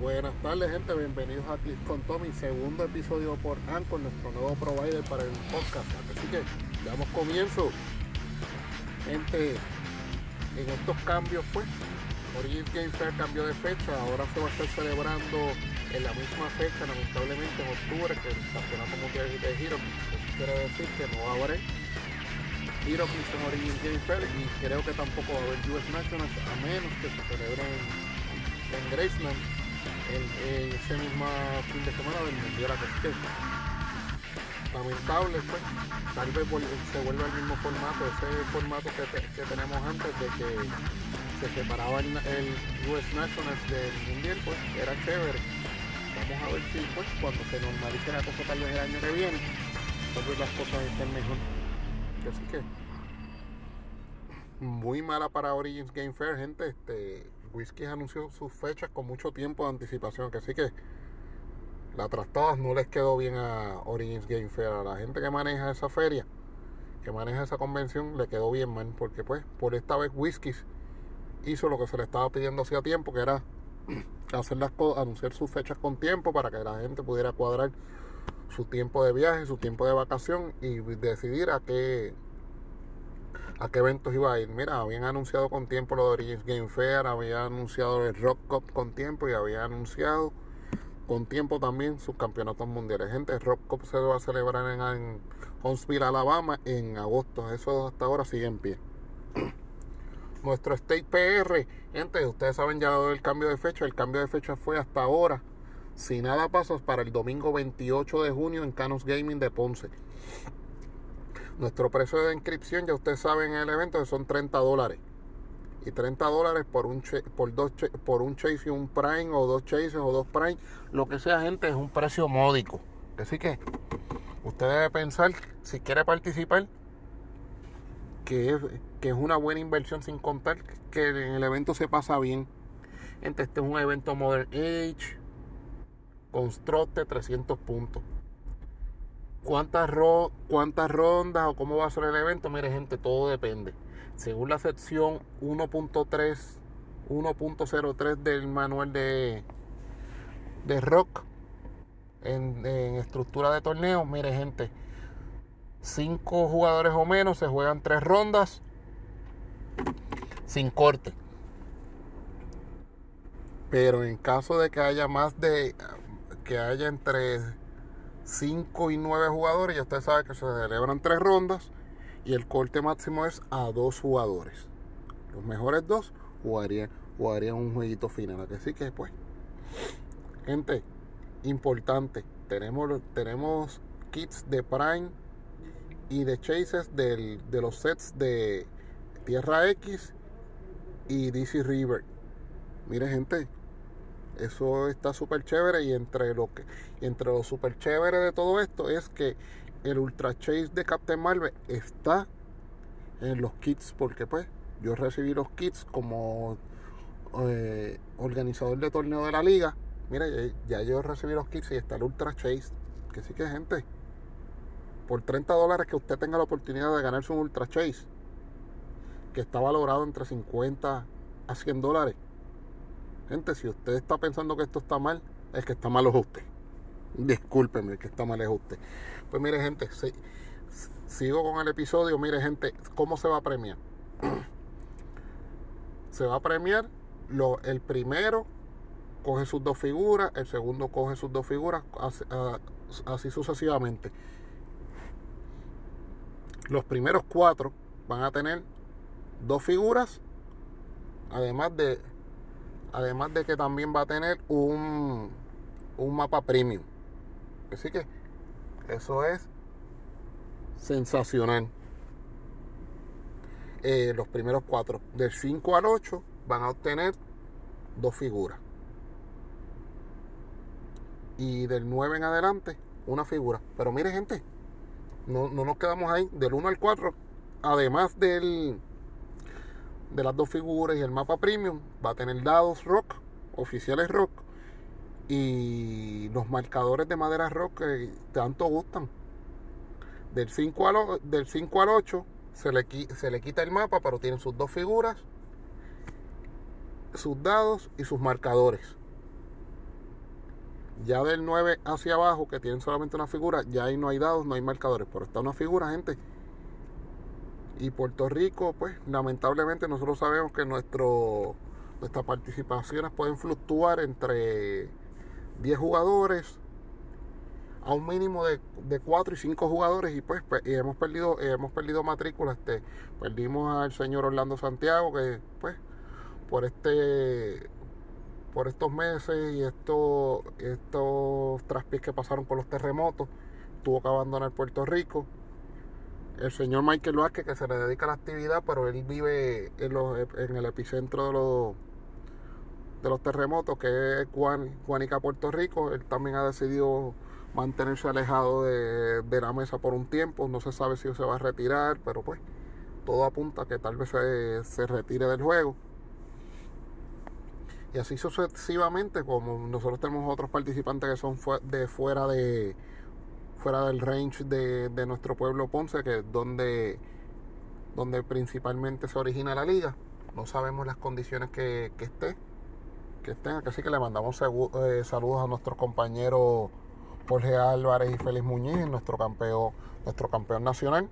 Buenas tardes, gente. Bienvenidos a Click con Tommy, segundo episodio por Anchor, nuestro nuevo provider para el podcast. Así que damos comienzo. Gente, en estos cambios, pues, Origin Game Fair cambió de fecha. Ahora se va a estar celebrando en la misma fecha, lamentablemente en octubre, que el Campeonato Mundial de Hero. Eso quiere decir que no va a haber en Origin Game Fair y creo que tampoco va a haber US Nationals a menos que se celebre en, en Graceland el, ese mismo fin de semana Mundial Así que lamentable pues tal vez se vuelva el mismo formato ese formato que, que tenemos antes de que se separaba el, el, US Nationals del Mundial pues era chévere. Vamos a ver si pues cuando se normalice la cosa tal vez el año que viene tal vez las cosas estén mejor. Así que muy mala para Origins Game Fair gente este Whisky anunció sus fechas con mucho tiempo de anticipación, que así que la trastadas no les quedó bien a Origins Game Fair. A la gente que maneja esa feria, que maneja esa convención, le quedó bien mal, porque pues por esta vez Whisky hizo lo que se le estaba pidiendo hacía tiempo, que era hacer anunciar sus fechas con tiempo para que la gente pudiera cuadrar su tiempo de viaje, su tiempo de vacación y decidir a qué a qué eventos iba a ir. Mira, habían anunciado con tiempo lo de Origins Game Fair, habían anunciado el Rock Cup con tiempo y había anunciado con tiempo también sus campeonatos mundiales. Gente, el Rock Cup se va a celebrar en, Huntsville, Alabama en agosto. Eso hasta ahora sigue en pie. Nuestro State PR, gente, ustedes saben ya el cambio de fecha. El cambio de fecha fue hasta ahora. Si nada pasa, para el domingo 28 de junio en Canos Gaming de Ponce. Nuestro precio de inscripción, ya ustedes saben en el evento, son 30 dólares. Y 30 dólares por un, por, dos, por un chase y un prime, o dos chases o dos prime, lo que sea, gente, es un precio módico. Así que usted debe pensar, si quiere participar, que es, que es una buena inversión sin contar que en el evento se pasa bien. Gente, este es un evento Modern Age, Constructe 300 puntos cuántas, cuántas rondas o cómo va a ser el evento, mire gente, todo depende. Según la sección 1.3, 1.03 del manual de, de rock en, estructura de torneo, mire gente, 5 jugadores o menos se juegan 3 rondas sin corte. Pero en caso de que haya más de que haya entre 5 y 9 jugadores, ya usted sabe que se celebran 3 rondas y el corte máximo es a 2 jugadores. Los mejores dos jugarían, jugarían un jueguito final. Así que pues, gente, importante, tenemos, tenemos kits de Prime y de chases de los sets de Tierra X y DC River. Mire gente, eso está súper chévere y entre lo que entre lo súper chévere de todo esto es que el Ultra Chase de Captain Marvel está en los kits porque pues yo recibí los kits como eh, organizador de torneo de la liga. Mira, ya, yo recibí los kits y está el Ultra Chase. Que sí que gente, por 30 dólares que usted tenga la oportunidad de ganarse un Ultra Chase, que está valorado entre 50 a 100 dólares Gente, si usted está pensando que esto está mal, el que está mal es usted. Discúlpeme, el que está mal es usted. Pues mire, gente, sigo con el episodio. Mire, gente, ¿cómo se va a premiar? se va a premiar lo, el primero coge sus dos figuras, el segundo coge sus dos figuras, así sucesivamente. Los primeros cuatro van a tener dos figuras, además de Además de que también va a tener un, un mapa premium. Así que eso es sensacional. Eh, los primeros cuatro, del 5 al 8, van a obtener dos figuras. Y del 9 en adelante, una figura. Pero mire, gente, no, no nos quedamos ahí. Del 1 al 4, además del, de las dos figuras y el mapa premium va a tener dados rock, oficiales rock y los marcadores de madera rock que tanto gustan. Del 5 al, del 5 al 8 se le, se le quita el mapa, pero tienen sus dos figuras, sus dados y sus marcadores. Ya del 9 hacia abajo, que tienen solamente una figura, ya ahí no hay dados, no hay marcadores, pero está una figura, gente. Y Puerto Rico, pues lamentablemente nosotros sabemos que nuestro, nuestras participaciones pueden fluctuar entre 10 jugadores a un mínimo de, de 4 y 5 jugadores y pues, pues hemos perdido hemos perdido matrícula este perdimos al señor Orlando Santiago que pues por este por estos meses y estos estos traspiés que pasaron por los terremotos tuvo que abandonar Puerto Rico el señor Michael Vázquez que se le dedica a la actividad pero él vive en, el epicentro de los de terremotos que es Guanica Puerto Rico él también ha decidido mantenerse alejado de, la mesa por un tiempo. No se sabe si se va a retirar, pero pues todo apunta a que tal vez se, retire del juego. Y así sucesivamente, como nosotros tenemos otros participantes que son de fuera de fuera del range de, nuestro pueblo Ponce, que es donde, donde principalmente se origina la liga. No sabemos las condiciones que, que esté, que estén, así que le mandamos eh, saludos a nuestros compañeros Jorge Álvarez y Félix Muñiz, nuestro campeón, nuestro campeón nacional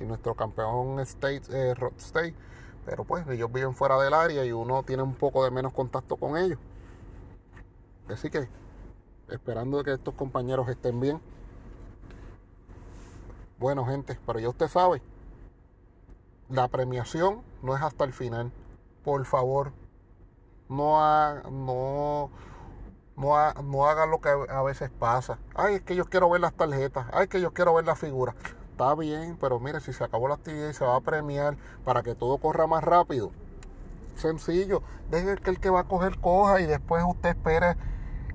y nuestro campeón state, eh, state. Pero pues ellos viven fuera del área y uno tiene un poco de menos contacto con ellos. Así que, esperando que estos compañeros estén bien. Bueno, gente, pero ya usted sabe, la premiación no es hasta el final. Por favor, no, ha, no no, no hagan lo que a veces pasa. Ay, es que yo quiero ver las tarjetas. Ay, que yo quiero ver la figura. Está bien, pero mire, si se acabó la actividad y se va a premiar para que todo corra más rápido. Sencillo. Deje que el que va a coger coja y después usted espere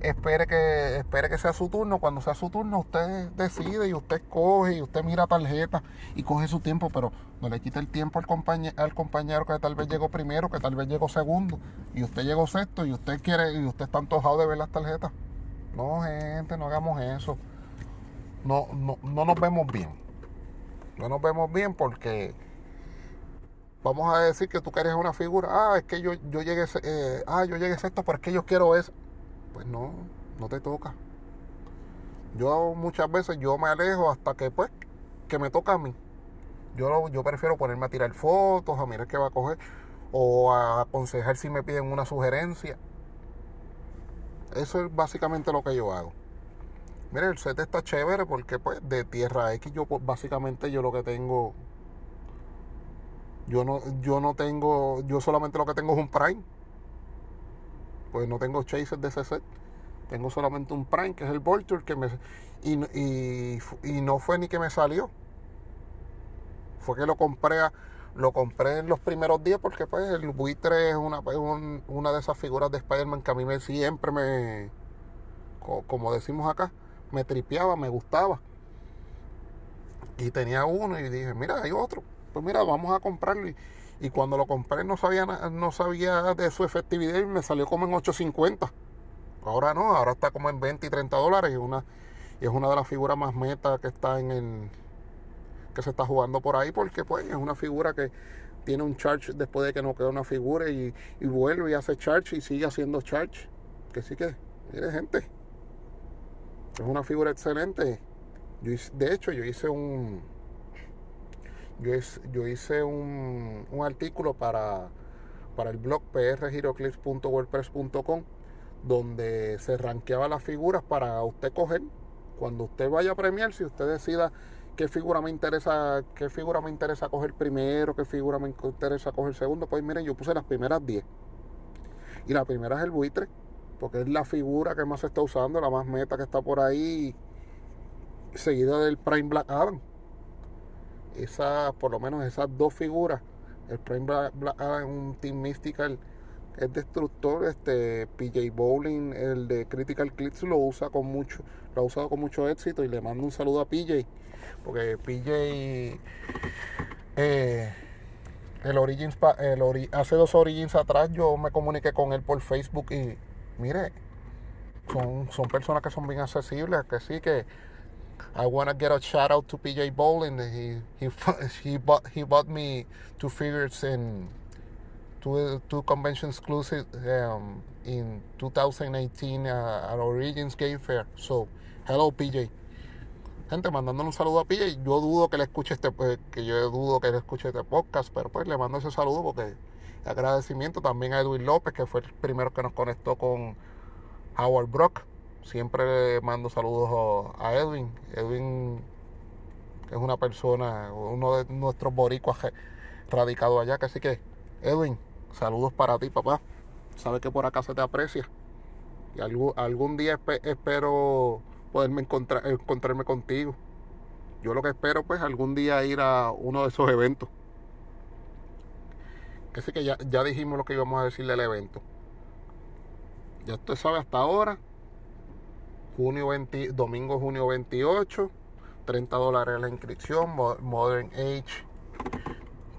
espere que, espere que sea su turno. Cuando sea su turno, usted decide y usted coge y usted mira tarjeta y coge su tiempo, pero no le quite el tiempo al, compañero, al compañero que tal vez llegó primero, que tal vez llegó segundo, y usted llegó sexto y usted quiere, y usted está antojado de ver las tarjetas. No, gente, no hagamos eso. No, no, no nos vemos bien. No nos vemos bien porque vamos a decir que tú quieres una figura. Ah, es que yo, yo llegué, eh, ah, yo llegué sexto, pero es que yo quiero eso pues no, no te toca. Yo muchas veces yo me alejo hasta que pues que me toca a mí. Yo, yo prefiero ponerme a tirar fotos, a mirar qué va a coger o a aconsejar si me piden una sugerencia. Eso es básicamente lo que yo hago. Mire, el set está chévere porque pues de Tierra X yo pues, básicamente yo lo que tengo yo no yo no tengo yo solamente lo que tengo es un Prime pues no tengo chases de ese set. Tengo solamente un Prime, que es el Vulture, que me, y, y, no fue ni que me salió. Fue que lo compré lo compré en los primeros días porque pues el buitre es una, una de esas figuras de Spider-Man que a mí me, siempre me, como decimos acá, me tripeaba, me gustaba. Y tenía uno y dije, mira, hay otro. Pues mira, vamos a comprarlo. Y, y cuando lo compré no sabía, no sabía de su efectividad y me salió como en 8.50. Ahora no, ahora está como en 20 y 30 dólares y, una, y es una de las figuras más meta que está en el que se está jugando por ahí porque pues es una figura que tiene un charge después de que no queda una figura y, y vuelve y hace charge y sigue haciendo charge. Que sí que, mire gente, es una figura excelente. Yo, de hecho, yo hice un, yo, hice un, artículo para, para el blog prgiroclips.wordpress.com donde se ranqueaba las figuras para usted coger. Cuando usted vaya a premiar, si usted decida qué figura me interesa, qué figura me interesa coger primero, qué figura me interesa coger segundo, pues miren, yo puse las primeras 10. Y la primera es el buitre, porque es la figura que más se está usando, la más meta que está por ahí, seguida del Prime Black Adam esa, por lo menos esas dos figuras, el Prime Black, un Team Mystical es destructor, este PJ Bowling, el de Critical Clips lo usa con mucho, lo ha usado con mucho éxito y le mando un saludo a PJ, porque PJ eh, el Origins el hace dos Origins atrás yo me comuniqué con él por Facebook y mire, son, son personas que son bien accesibles, que sí que I want to get a shout out to PJ Bowling. He he he bought he bought me two figures in two, two convention exclusive um, in 2018 uh, at Origins Game Fair. So, hello PJ. Gente, mandándole un saludo a PJ. Yo dudo que le escuche este, pues, que yo dudo que le escuche este podcast, pero pues le mando ese saludo porque agradecimiento también a Edwin López, que fue el primero que nos conectó con Howard Brock. Siempre le mando saludos a Edwin. Edwin es una persona, uno de nuestros boricuas radicado allá, que así que Edwin, saludos para ti, papá. Sabes que por acá se te aprecia. Y algún, algún día espero poderme encontrar, encontrarme contigo. Yo lo que espero, pues, algún día ir a uno de esos eventos. Que sí que ya, ya dijimos lo que íbamos a decir del evento. Ya usted sabe hasta ahora. Junio 20, domingo junio 28. 30 dólares la inscripción. Modern Age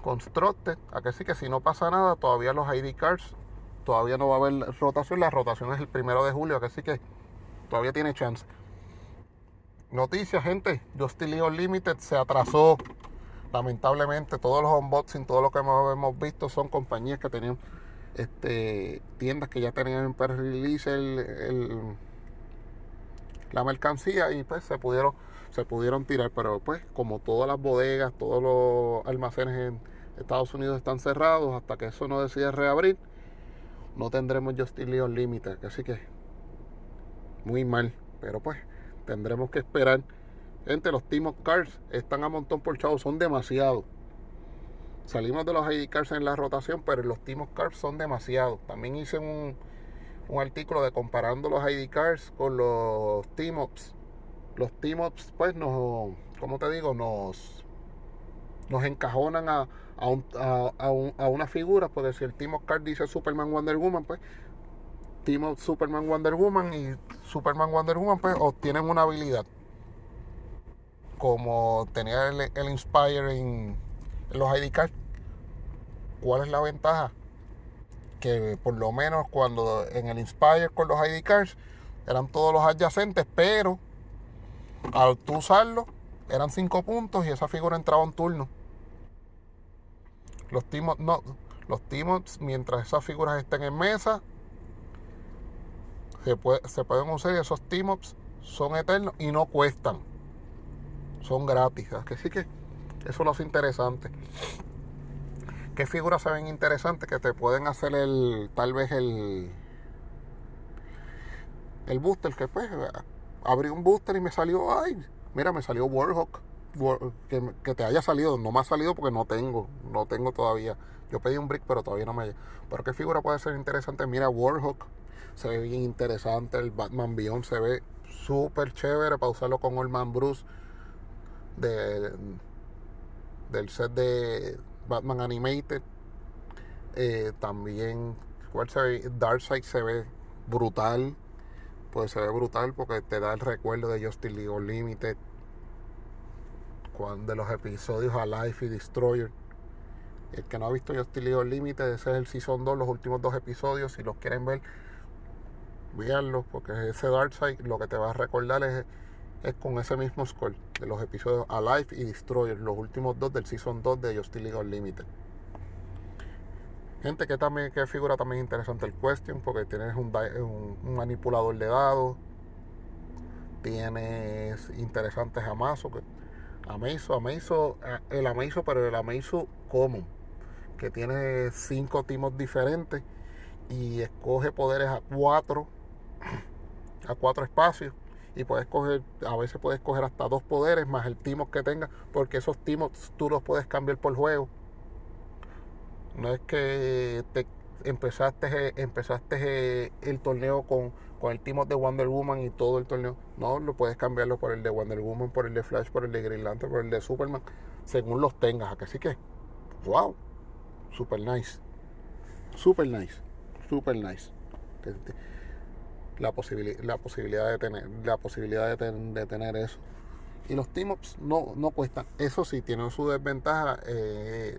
Constructed. A que sí que si no pasa nada, todavía los ID cards, todavía no va a haber rotación. La rotación es el primero de julio, a que sí que todavía tiene chance. Noticias, gente. Justin League Unlimited se atrasó. Lamentablemente, todos los unboxing, todo lo que hemos visto son compañías que tenían este, tiendas que ya tenían en release el, la mercancía y pues se pudieron se pudieron tirar. Pero pues como todas las bodegas todos los almacenes en Estados Unidos están cerrados hasta que eso no decida reabrir no tendremos Justin League Unlimited. Así que muy mal. Pero pues tendremos que esperar. Entre los Team Cars están a montón por chavo son demasiados. Salimos de los ID cards en la rotación, pero los Team Cards son demasiados. También hice un, un artículo de comparando los ID cards con los Team Ups. Los Team Ups, pues, nos, como te digo, nos, nos encajonan a, a, a, una figura. Porque si el Team Up Card dice Superman Wonder Woman, pues, Team Up Superman Wonder Woman y Superman Wonder Woman, pues, obtienen una habilidad. Como tenía el, el Inspire en los ID cards. ¿Cuál es la ventaja? Que por lo menos cuando en el Inspire con los ID cards eran todos los adyacentes, pero al tú usarlo eran 5 puntos y esa figura entraba en turno. Los team no, los team mientras esas figuras estén en mesa, se, se pueden usar y esos team son eternos y no cuestan. Son gratis. Así que eso lo hace interesante. ¿Qué figuras se ven interesantes que te pueden hacer el, tal vez el, el booster? Que pues, abrí un booster y me salió, ay, mira, me salió Warhawk. Que, que, te haya salido, no me ha salido porque no tengo, no tengo todavía. Yo pedí un brick, pero todavía no me Pero qué figura puede ser interesante. Mira, Warhawk se ve bien interesante. El Batman Beyond se ve súper chévere para usarlo con Old Man Bruce de, del set de Batman Animated. Eh, también Darkseid se ve brutal. Pues se ve brutal porque te da el recuerdo de Justin League Unlimited. Cuando de los episodios Alive y Destroyer. El que no ha visto Justin League Unlimited, ese es el Season 2, los últimos dos episodios. Si los quieren ver, véanlos. Porque ese Darkseid lo que te va a recordar es es con ese mismo score de los episodios Alive y Destroyer, los últimos dos del Season 2 de Justice League Unlimited. Gente, que también que figura también interesante el Question, porque tienes un, manipulador de dados, tienes interesantes Amazo, que Amazo, Amazo, eh, el Amazo, pero el Amazo común, que tiene cinco timos diferentes y escoge poderes a cuatro, a cuatro espacios y puedes coger, a veces puedes coger hasta dos poderes más el timo que tengas, porque esos timos tú los puedes cambiar por juego. No es que te empezaste, empezaste el torneo con, con el timo de Wonder Woman y todo el torneo. No, lo puedes cambiarlo por el de Wonder Woman, por el de Flash, por el de Green Lantern, por el de Superman, según los tengas. Así que, wow, super nice. Super nice. Super nice la, la posibilidad de tener la posibilidad de, tener eso. Y los team ups no, no cuestan. Eso sí tienen su desventaja eh,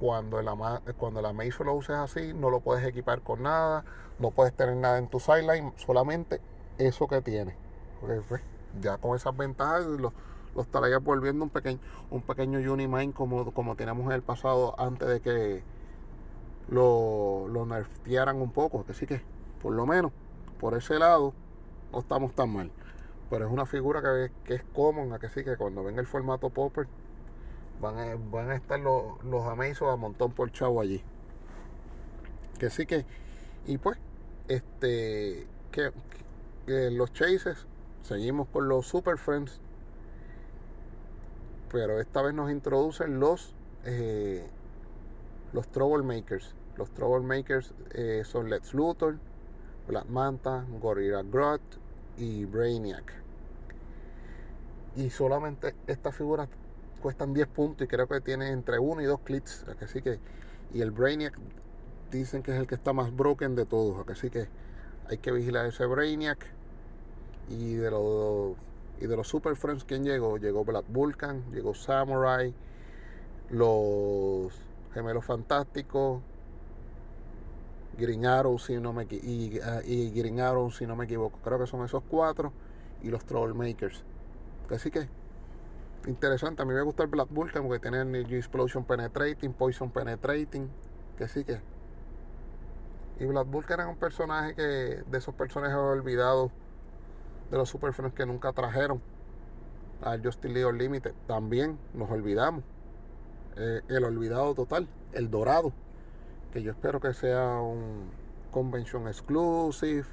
cuando la cuando la Maze lo uses así no lo puedes equipar con nada no puedes tener nada en tu sideline solamente eso que tiene pues, ya con esas ventajas lo, lo estarías volviendo un pequeño un pequeño Unimind como, como teníamos en el pasado antes de que lo, lo nerfearan un poco. Así que, por lo menos, por ese lado, no estamos tan mal. Pero es una figura que, que es común, que sí, que cuando venga el formato Popper, van a, van a estar los, los amazos a montón por chavo allí. Que sí que, y pues, este, que, los chases, seguimos con los Super Friends, pero esta vez nos introducen los eh, los Troublemakers. Los Troublemakers eh, son Lex Luthor, Black Manta, Gorilla Grodd y Brainiac. Y solamente estas figuras cuestan 10 puntos y creo que tiene entre 1 y 2 clics. Así que, y el Brainiac dicen que es el que está más broken de todos. Así que hay que vigilar ese Brainiac. Y de los, y de los Super Friends, ¿quién llegó? Llegó Black Vulcan, llegó Samurai, los Gemelos Fantásticos, Green Arrow, si no me, y, ah, y no me equivoco. Creo que son esos cuatro. Y los Trollmakers. Así que, interesante. A mí me gusta el Black Vulcan porque tiene Energy Explosion Penetrating, Poison Penetrating. Que sí que. Y Black Vulcan es un personaje que. De esos personajes olvidados. De los Super que nunca trajeron. Al Justin League Limited. También nos olvidamos. Eh, el olvidado total, el dorado, que yo espero que sea un convention exclusive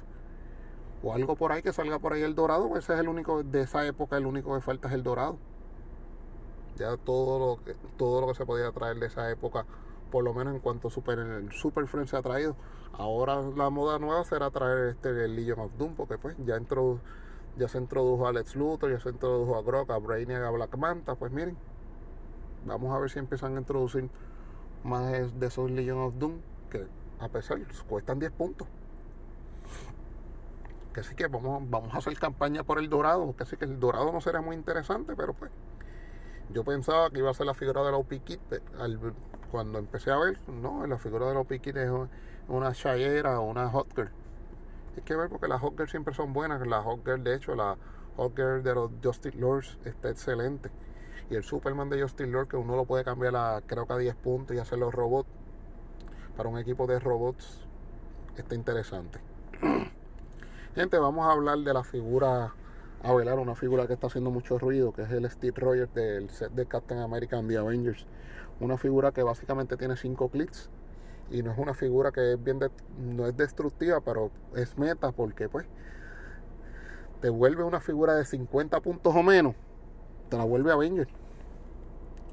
o algo por ahí que salga por ahí el dorado, pues ese es el único de esa época, el único que falta es el dorado. Ya todo lo que todo lo que se podía traer de esa época, por lo menos en cuanto Super el Super Friends se ha traído. Ahora la moda nueva será traer este el Legion of Doom, porque pues ya entró ya se introdujo a Alex Luthor, ya se introdujo a Grok, a Brainiac, a Black Manta, pues miren, Vamos a ver si empiezan a introducir más de esos Legion of Doom que a pesar cuestan 10 puntos. Que sí que vamos, vamos a hacer campaña por el dorado, que sí que el dorado no será muy interesante, pero pues yo pensaba que iba a ser la figura de la OP Kit, cuando empecé a ver, no, la figura de la OP Kit es una Shayera o una Hot Girl. Hay que ver porque las Hot Girl siempre son buenas, la Hot Girl de hecho, la Hot Girl de los Justice Lords está excelente. Y el Superman de Justin Lord, que uno lo puede cambiar a creo que a 10 puntos y hacer los robots. Para un equipo de robots está interesante. Gente, vamos a hablar de la figura a velar, una figura que está haciendo mucho ruido, que es el Steve Rogers del set de Captain America and the Avengers. Una figura que básicamente tiene 5 clics y no es una figura que es bien no es destructiva, pero es meta porque pues te vuelve una figura de 50 puntos o menos, te la vuelve Avenger.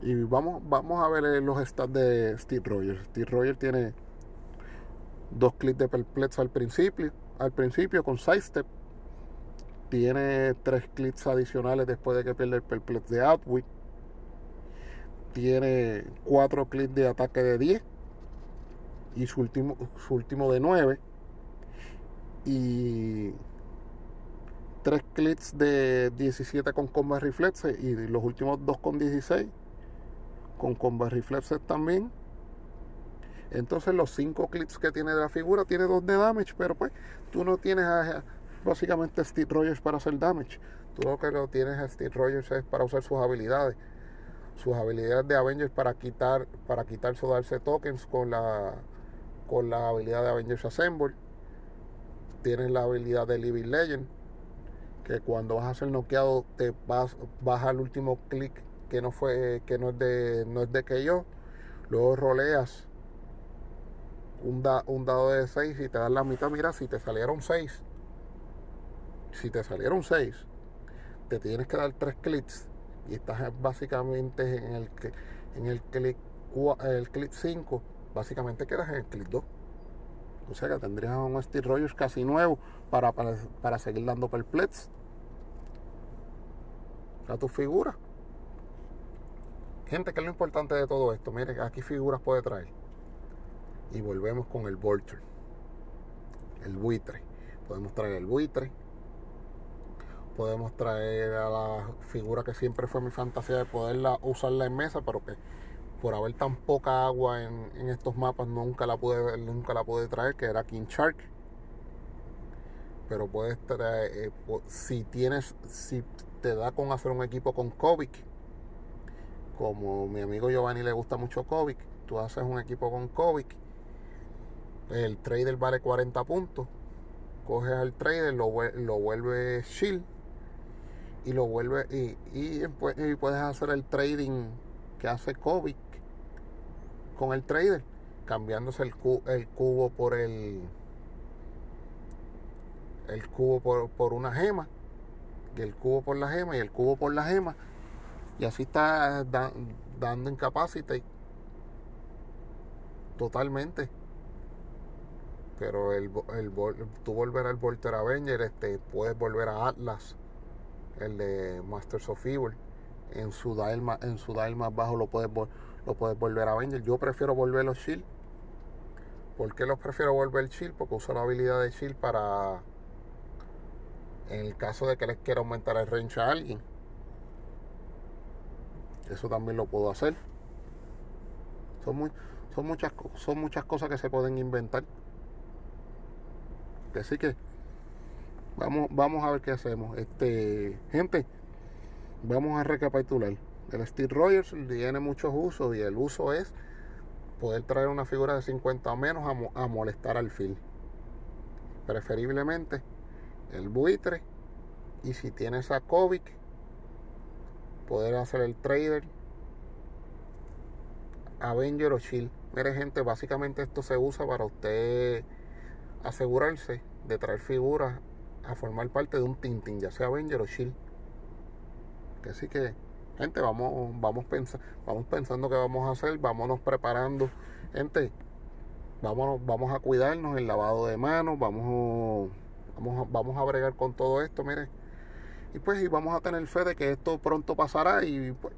Y vamos, vamos a ver eh, los stats de Steve Rogers. Steve Rogers tiene dos clics de perplex al principio, al principio con sidestep. Tiene tres clics adicionales después de que pierde el perplex de Outwit. Tiene cuatro clics de ataque de 10 y su último, su último de 9. Y tres clics de 17 con combat reflexe y los últimos dos con 16 con combat reflexes también. Entonces los 5 clips que tiene de la figura tiene 2 de damage, pero pues tú no tienes a, básicamente Steve Rogers para hacer damage. Tú lo que lo tienes a Steve Rogers es para usar sus habilidades. Sus habilidades de Avengers para quitar, para quitarse o darse tokens con la con la habilidad de Avengers Assemble. Tienes la habilidad de Living Legend. Que cuando vas a ser noqueado te vas, vas al último clic que no fue que no es de no es de que yo. Luego roleas un, un dado de 6 y te das la mitad. Mira si te salieron 6 si te salieron 6 te tienes que dar 3 clics y estás básicamente en el en el clic el clic 5 básicamente quedas en el clic 2 o sea que tendrías un Steve Rogers casi nuevo para, para, para seguir dando perplex a tu figura Gente, ¿qué es lo importante de todo esto? Miren, aquí figuras puede traer. Y volvemos con el Vulture. El buitre. Podemos traer el buitre. Podemos traer a la figura que siempre fue mi fantasía de poderla usarla en mesa, pero que por haber tan poca agua en, estos mapas nunca la pude nunca la pude traer, que era King Shark. Pero puedes traer, eh, si tienes, si te da con hacer un equipo con Kovic, como mi amigo Giovanni le gusta mucho Kovic, tú haces un equipo con Kovic el trader vale 40 puntos. Coges al trader, lo, lo vuelves shield y lo vuelve y, y, puedes hacer el trading que hace Kovic con el trader, cambiándose el, el cubo por el el cubo por, por una gema y el cubo por la gema y el cubo por la gema y así está dando incapacity. Totalmente. Pero el, el, tú volver al Volter Avenger este, puedes volver a Atlas el de Masters of Evil. En su dial en su dial más bajo lo puedes lo puedes volver a Avenger. Yo prefiero volver los Shield. ¿por qué los prefiero volver Shield? porque uso la habilidad de Shield para en el caso de que les quiera aumentar el range a alguien. Eso también lo puedo hacer. Son, muy, son, muchas, son muchas cosas que se pueden inventar. Así que vamos, vamos a ver qué hacemos. Este, gente, vamos a recapitular. El Steve Rogers tiene muchos usos y el uso es poder traer una figura de 50 o menos a, a molestar al fil. Preferiblemente el buitre y si tienes a Kovic poder hacer el trader Avenger o Shield. Mire gente básicamente esto se usa para usted asegurarse de traer figuras a formar parte de un Tintin ya sea Avenger o Shield. Así que gente vamos vamos pensando vamos pensando qué vamos a hacer vámonos preparando. Gente vámonos, vamos a cuidarnos el lavado de manos vamos Vamos vamos a bregar con todo esto, mire. Y pues y vamos a tener fe de que esto pronto pasará y pues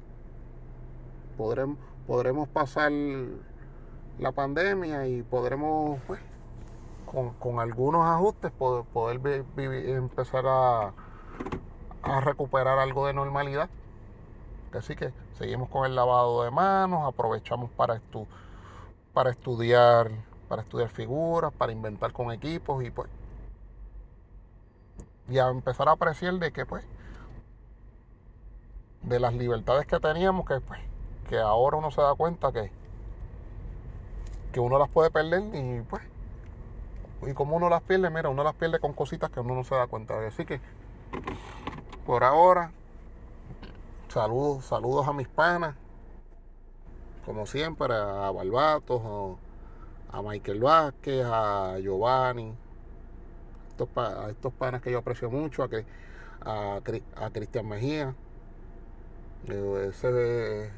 podremos, podremos pasar la pandemia y podremos, pues, con, algunos ajustes, poder, poder empezar a, a recuperar algo de normalidad. Así que seguimos con el lavado de manos, aprovechamos para, estu para estudiar, para estudiar figuras, para inventar con equipos y pues y a empezar a apreciar de que pues de las libertades que teníamos que pues que ahora uno se da cuenta que que uno las puede perder y pues y como uno las pierde mira uno las pierde con cositas que uno no se da cuenta de. Así que por ahora saludos saludos a mis panas como siempre a Barbatos a Michael Vázquez a Giovanni a estos panas que yo aprecio mucho, a, a, a Cristian Mejía. Ese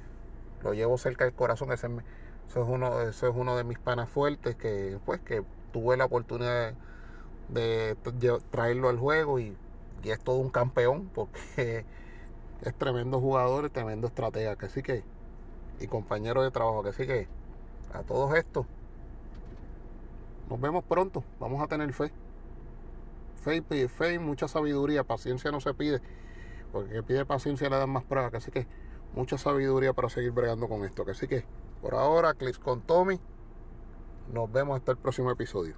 lo llevo cerca del corazón, ese, es uno, ese es uno de mis panas fuertes que pues que tuve la oportunidad de, traerlo al juego y, es todo un campeón porque es tremendo jugador, tremendo estratega, que sí que, y compañero de trabajo, que sí que a todos estos nos vemos pronto, vamos a tener fe. Fe, fe y mucha sabiduría, paciencia no se pide, porque que pide paciencia le dan más pruebas, así que mucha sabiduría para seguir bregando con esto. Así que por ahora, clics con Tommy. Nos vemos hasta el próximo episodio.